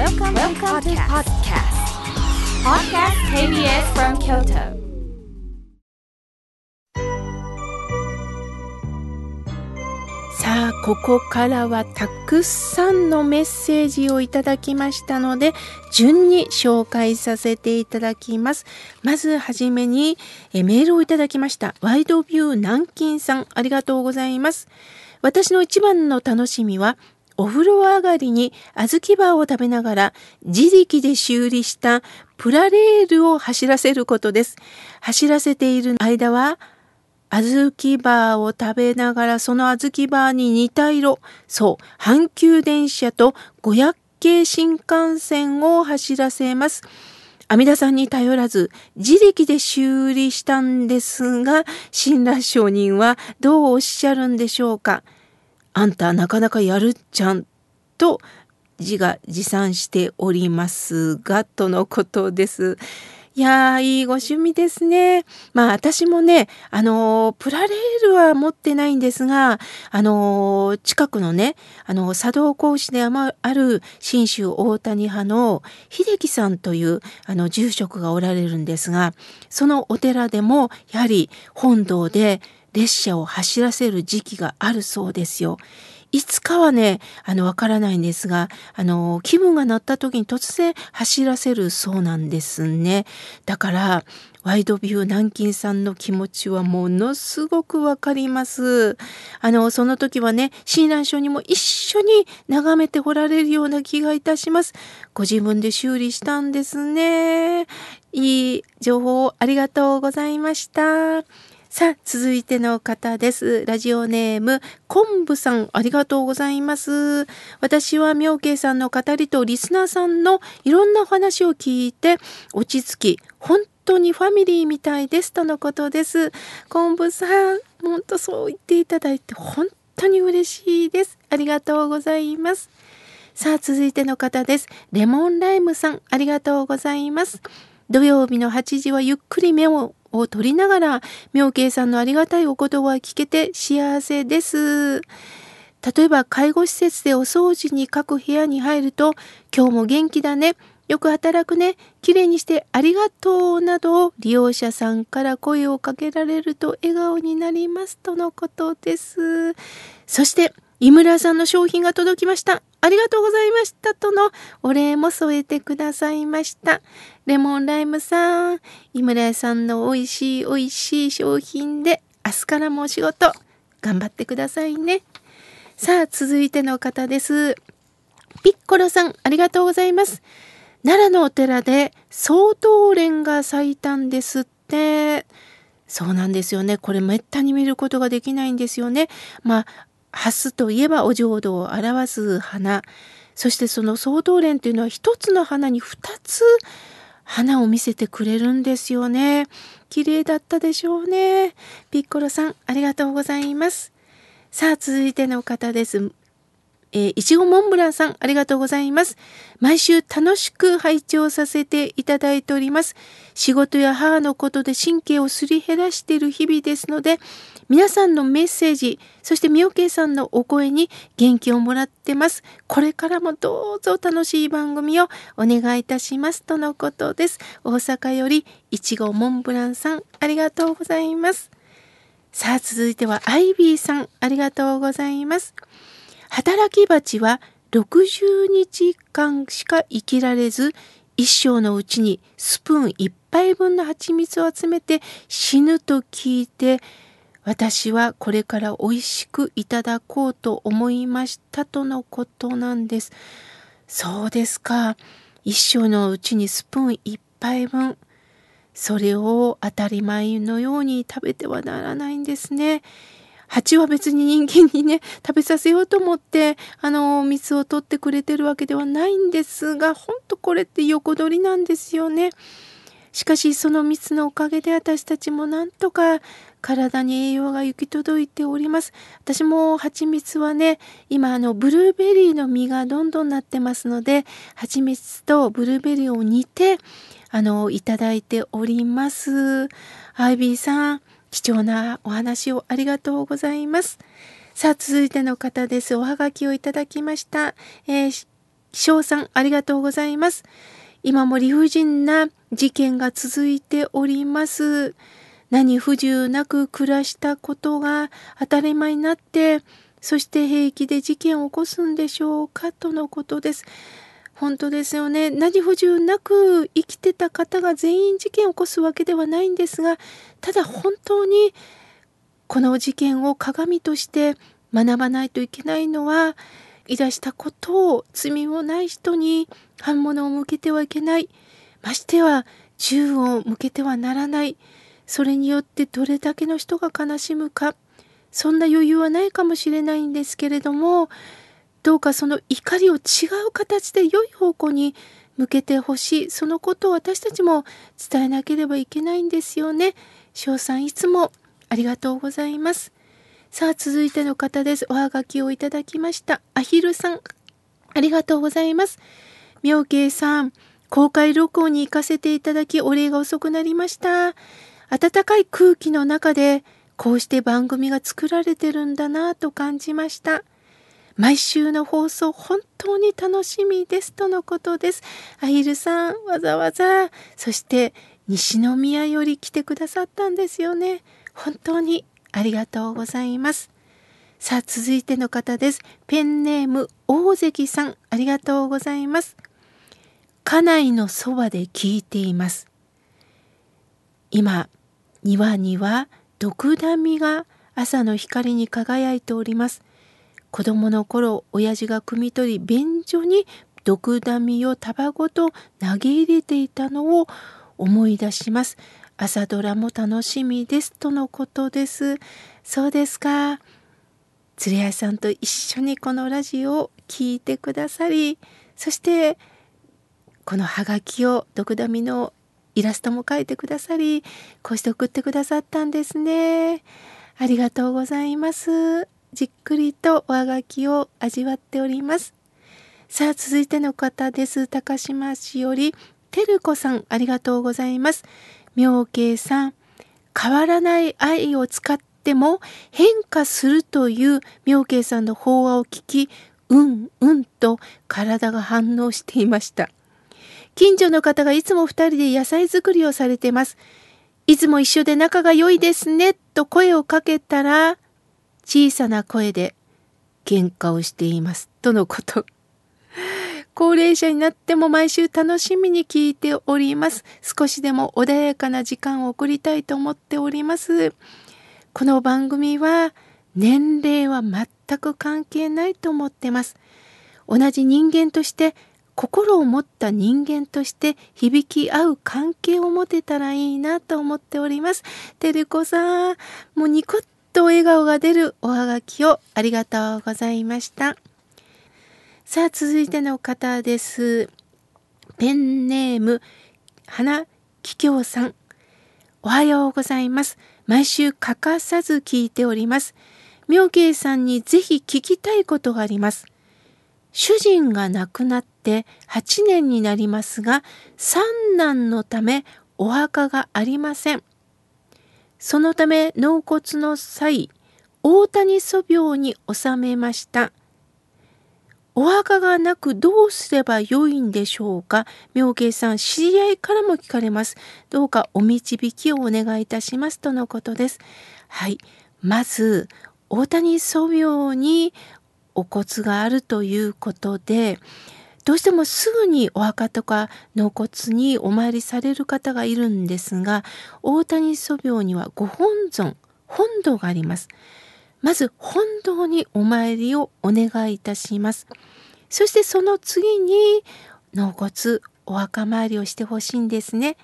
Welcome, Welcome to podcast. Podcast KBS from Kyoto. さあ、ここからはたくさんのメッセージをいただきましたので、順に紹介させていただきます。まずはじめにえメールをいただきました。ワイドビュー南京さん、ありがとうございます。私の一番の楽しみは、お風呂上がりに小豆バーを食べながら自力で修理したプラレールを走らせることです。走らせている間は、小豆バーを食べながらその小豆バーに似た色、そう、阪急電車と500系新幹線を走らせます。阿弥陀さんに頼らず自力で修理したんですが、親鸞上人はどうおっしゃるんでしょうか？あんたなかなかやるっちゃんと自画自賛しておりますが、とのことです。いやー、いいご趣味ですね。まあ私もね、あのー、プラレールは持ってないんですが、あのー、近くのね、あのー、茶道講師である信州大谷派の秀樹さんというあの住職がおられるんですが、そのお寺でもやはり本堂で列車を走らせる時期があるそうですよ。いつかはね、あの、わからないんですが、あの、気分が乗った時に突然走らせるそうなんですね。だから、ワイドビュー南京さんの気持ちはものすごくわかります。あの、その時はね、親鸞書にも一緒に眺めておられるような気がいたします。ご自分で修理したんですね。いい情報をありがとうございました。さあ、続いての方です。ラジオネーム、昆布さん、ありがとうございます。私は妙慶さんの語りとリスナーさんのいろんな話を聞いて、落ち着き、本当にファミリーみたいですとのことです。昆布さん、本当そう言っていただいて、本当に嬉しいです。ありがとうございます。さあ、続いての方です。レモンライムさん、ありがとうございます。土曜日の8時はゆっくり目をを取りながら、妙慶さんのありがたいお言葉を聞けて幸せです。例えば、介護施設でお掃除に各部屋に入ると、今日も元気だね。よく働くね。綺麗にしてありがとうなどを利用者さんから声をかけられると笑顔になりますとのことです。そして、井村さんの商品が届きました。ありがとうございましたとのお礼も添えてくださいました。レモンライムさん、井村屋さんの美味しい美味しい商品で明日からもお仕事頑張ってくださいね。さあ、続いての方です。ピッコロさん、ありがとうございます。奈良のお寺で総統蓮が咲いたんですって。そうなんですよね。これめったに見ることができないんですよね。まあ、ハスといえばお浄土を表す花。そしてその総統蓮というのは一つの花に二つ花を見せてくれるんですよね。綺麗だったでしょうね。ピッコロさん、ありがとうございます。さあ、続いての方です。えー、いちごモンブランさん、ありがとうございます。毎週楽しく拝聴させていただいております。仕事や母のことで神経をすり減らしている日々ですので、皆さんのメッセージ、そしてみおけいさんのお声に元気をもらってます。これからもどうぞ楽しい番組をお願いいたします。とのことです。大阪よりいちごモンブランさん、ありがとうございます。さあ、続いてはアイビーさん、ありがとうございます。働き蜂は60日間しか生きられず、一生のうちにスプーン一杯分の蜂蜜を集めて死ぬと聞いて、私はこれから美味しくいただこうと思いましたとのことなんです。そうですか。一生のうちにスプーン一杯分。それを当たり前のように食べてはならないんですね。蜂は別に人間にね、食べさせようと思って、あの、蜜を取ってくれてるわけではないんですが、ほんとこれって横取りなんですよね。しかし、その蜜のおかげで私たちもなんとか体に栄養が行き届いております。私も蜂蜜はね、今あのブルーベリーの実がどんどんなってますので、蜂蜜とブルーベリーを煮て、あの、いただいております。アイビーさん、貴重なお話をありがとうございます。さあ、続いての方です。おはがきをいただきました。えー翔さん、ありがとうございます。今も理不尽な事件が続いております。何不自由なく暮らしたことが当たり前になって、そして平気で事件を起こすんでしょうかとのことです。本当ですよね。何不自由なく生きてた方が全員事件を起こすわけではないんですが、ただ本当にこの事件を鏡として学ばないといけないのは、いらしたことを罪もない人に反物を向けてはいけない。ましては銃を向けてはならない。それによってどれだけの人が悲しむか。そんな余裕はないかもしれないんですけれども、どうかその怒りを違う形で良い方向に向けてほしい。そのことを私たちも伝えなければいけないんですよね。翔さんいつもありがとうございます。さあ続いての方です。おはがきをいただきました。アヒルさんありがとうございます。妙慶さん公開録音に行かせていただきお礼が遅くなりました。暖かい空気の中でこうして番組が作られてるんだなと感じました。毎週の放送本当に楽しみですとのことです。アヒルさん、わざわざ、そして西宮より来てくださったんですよね。本当にありがとうございます。さあ、続いての方です。ペンネーム、大関さん、ありがとうございます。家内のそばで聞いています。今、庭には毒ダミが朝の光に輝いております。子供の頃親父が汲み取り便所に毒ダミを束ごと投げ入れていたのを思い出します。朝ドラも楽しみですとのことです。そうですか。鶴屋さんと一緒にこのラジオを聴いてくださり、そしてこのハガキを毒ダミのイラストも描いてくださり、こうして送ってくださったんですね。ありがとうございます。じっくりと上書きを味わっております。さあ、続いての方です。高島市より、てるこさん、ありがとうございます。妙慶さん、変わらない愛を使っても変化するという妙慶さんの法話を聞き、うんうんと体が反応していました。近所の方がいつも二人で野菜作りをされてます。いつも一緒で仲が良いですねと声をかけたら、小さな声で喧嘩をしていますとのこと。高齢者になっても毎週楽しみに聞いております。少しでも穏やかな時間を送りたいと思っております。この番組は年齢は全く関係ないと思ってます。同じ人間として心を持った人間として響き合う関係を持てたらいいなと思っております。てるこさん、もうニコッと笑顔が出るおはがきをありがとうございました。さあ、続いての方です。ペンネーム、花ききょうさん。おはようございます。毎週欠かさず聞いております。妙慶さんにぜひ聞きたいことがあります。主人が亡くなって8年になりますが、三男のためお墓がありません。そのため納骨の際、大谷祖廟に納めました。お墓がなくどうすればよいんでしょうか？妙慶さん、知り合いからも聞かれます。どうかお導きをお願いいたしますとのことです。はい。まず、大谷祖廟にお骨があるということで、どうしてもすぐにお墓とか納骨にお参りされる方がいるんですが大谷祖廟にはご本尊本堂がありますまず本堂にお参りをお願いいたしますそしてその次に納骨お墓参りをしてほしいんですね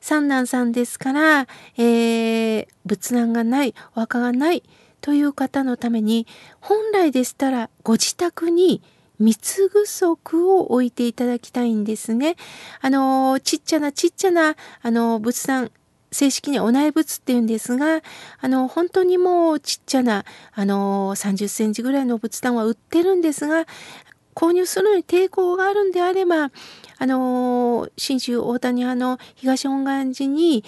三男さんですから、えー、仏壇がないお墓がないという方のために本来でしたらご自宅に三ぐ足を置いていただきたいんですね。あの、ちっちゃなちっちゃな、あの、仏壇、正式にお内仏っていうんですが、あの、本当にもうちっちゃな、あの、30センチぐらいの仏壇は売ってるんですが、購入するのに抵抗があるんであれば、あの、信州大谷派の東本願寺に、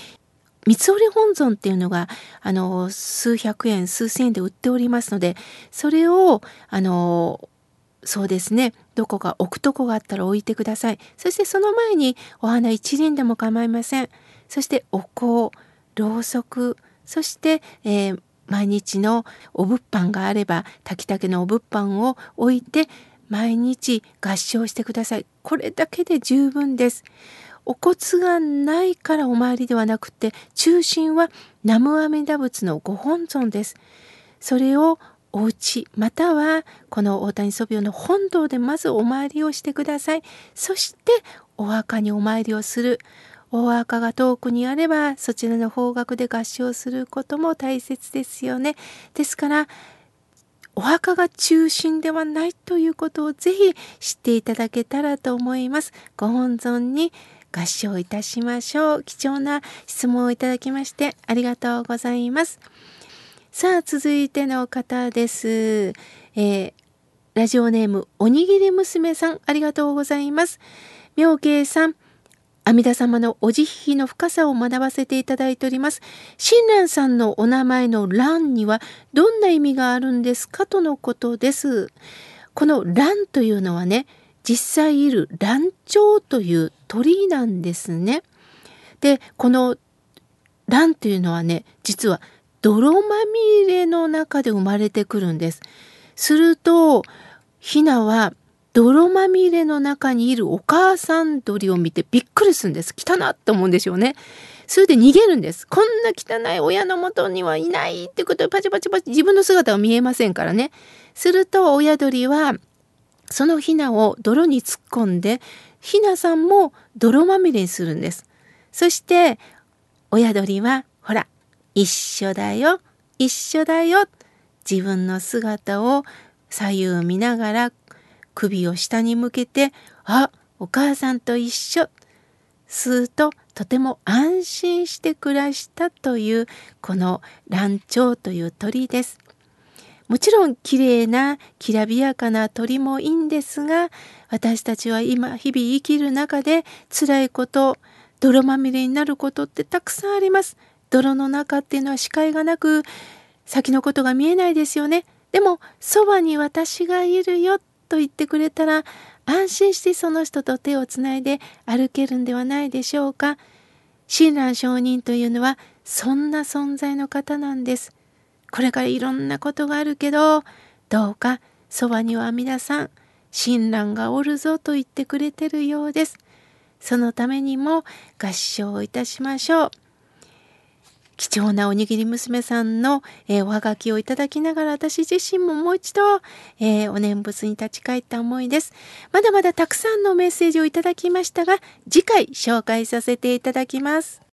三つ折り本尊っていうのが、あの、数百円、数千円で売っておりますので、それを、あの、そうですねどこか置くとこがあったら置いてください。そしてその前にお花一輪でも構いません。そしてお香ろうそくそして、えー、毎日のお物販があれば炊きたけのお物販を置いて毎日合唱してください。これだけで十分です。お骨がないからお参りではなくて中心は南無阿弥陀仏のご本尊です。それをお家またはこの大谷祖廟の本堂でまずお参りをしてください。そしてお墓にお参りをする。お墓が遠くにあればそちらの方角で合唱することも大切ですよね。ですからお墓が中心ではないということをぜひ知っていただけたらと思います。ご本尊に合唱いたしましょう。貴重な質問をいただきましてありがとうございます。さあ続いての方です、えー、ラジオネームおにぎり娘さんありがとうございます。妙慶さん。阿弥陀様のお慈悲の深さを学ばせていただいております。親鸞さんのお名前の蘭にはどんな意味があるんですかとのことです。この蘭というのはね、実際いる蘭蝶という鳥なんですね。で、この蘭というのはね、実は泥まみれの中で生まれてくるんです。すると、ヒナは泥まみれの中にいるお母さん鳥を見てびっくりするんです。汚っと思うんでしょうね。それで逃げるんです。こんな汚い親のもとにはいないってことでパチパチパチ自分の姿は見えませんからね。すると親鳥はそのヒナを泥に突っ込んでヒナさんも泥まみれにするんです。そして親鳥はほら一緒だよ一緒だよ自分の姿を左右見ながら首を下に向けて「あお母さんと一緒」すうととても安心して暮らしたというこのランチョウという鳥です。もちろん綺麗なきらびやかな鳥もいいんですが私たちは今日々生きる中で辛いこと泥まみれになることってたくさんあります。泥の中っていうのは視界がなく先のことが見えないですよね。でもそばに私がいるよと言ってくれたら安心してその人と手をつないで歩けるんではないでしょうか。親鸞上人というのはそんな存在の方なんです。これからいろんなことがあるけどどうかそばには皆さん親鸞がおるぞと言ってくれてるようです。そのためにも合唱をいたしましょう。貴重なおにぎり娘さんの、えー、おはがきをいただきながら私自身ももう一度、えー、お念仏に立ち返った思いです。まだまだたくさんのメッセージをいただきましたが次回紹介させていただきます。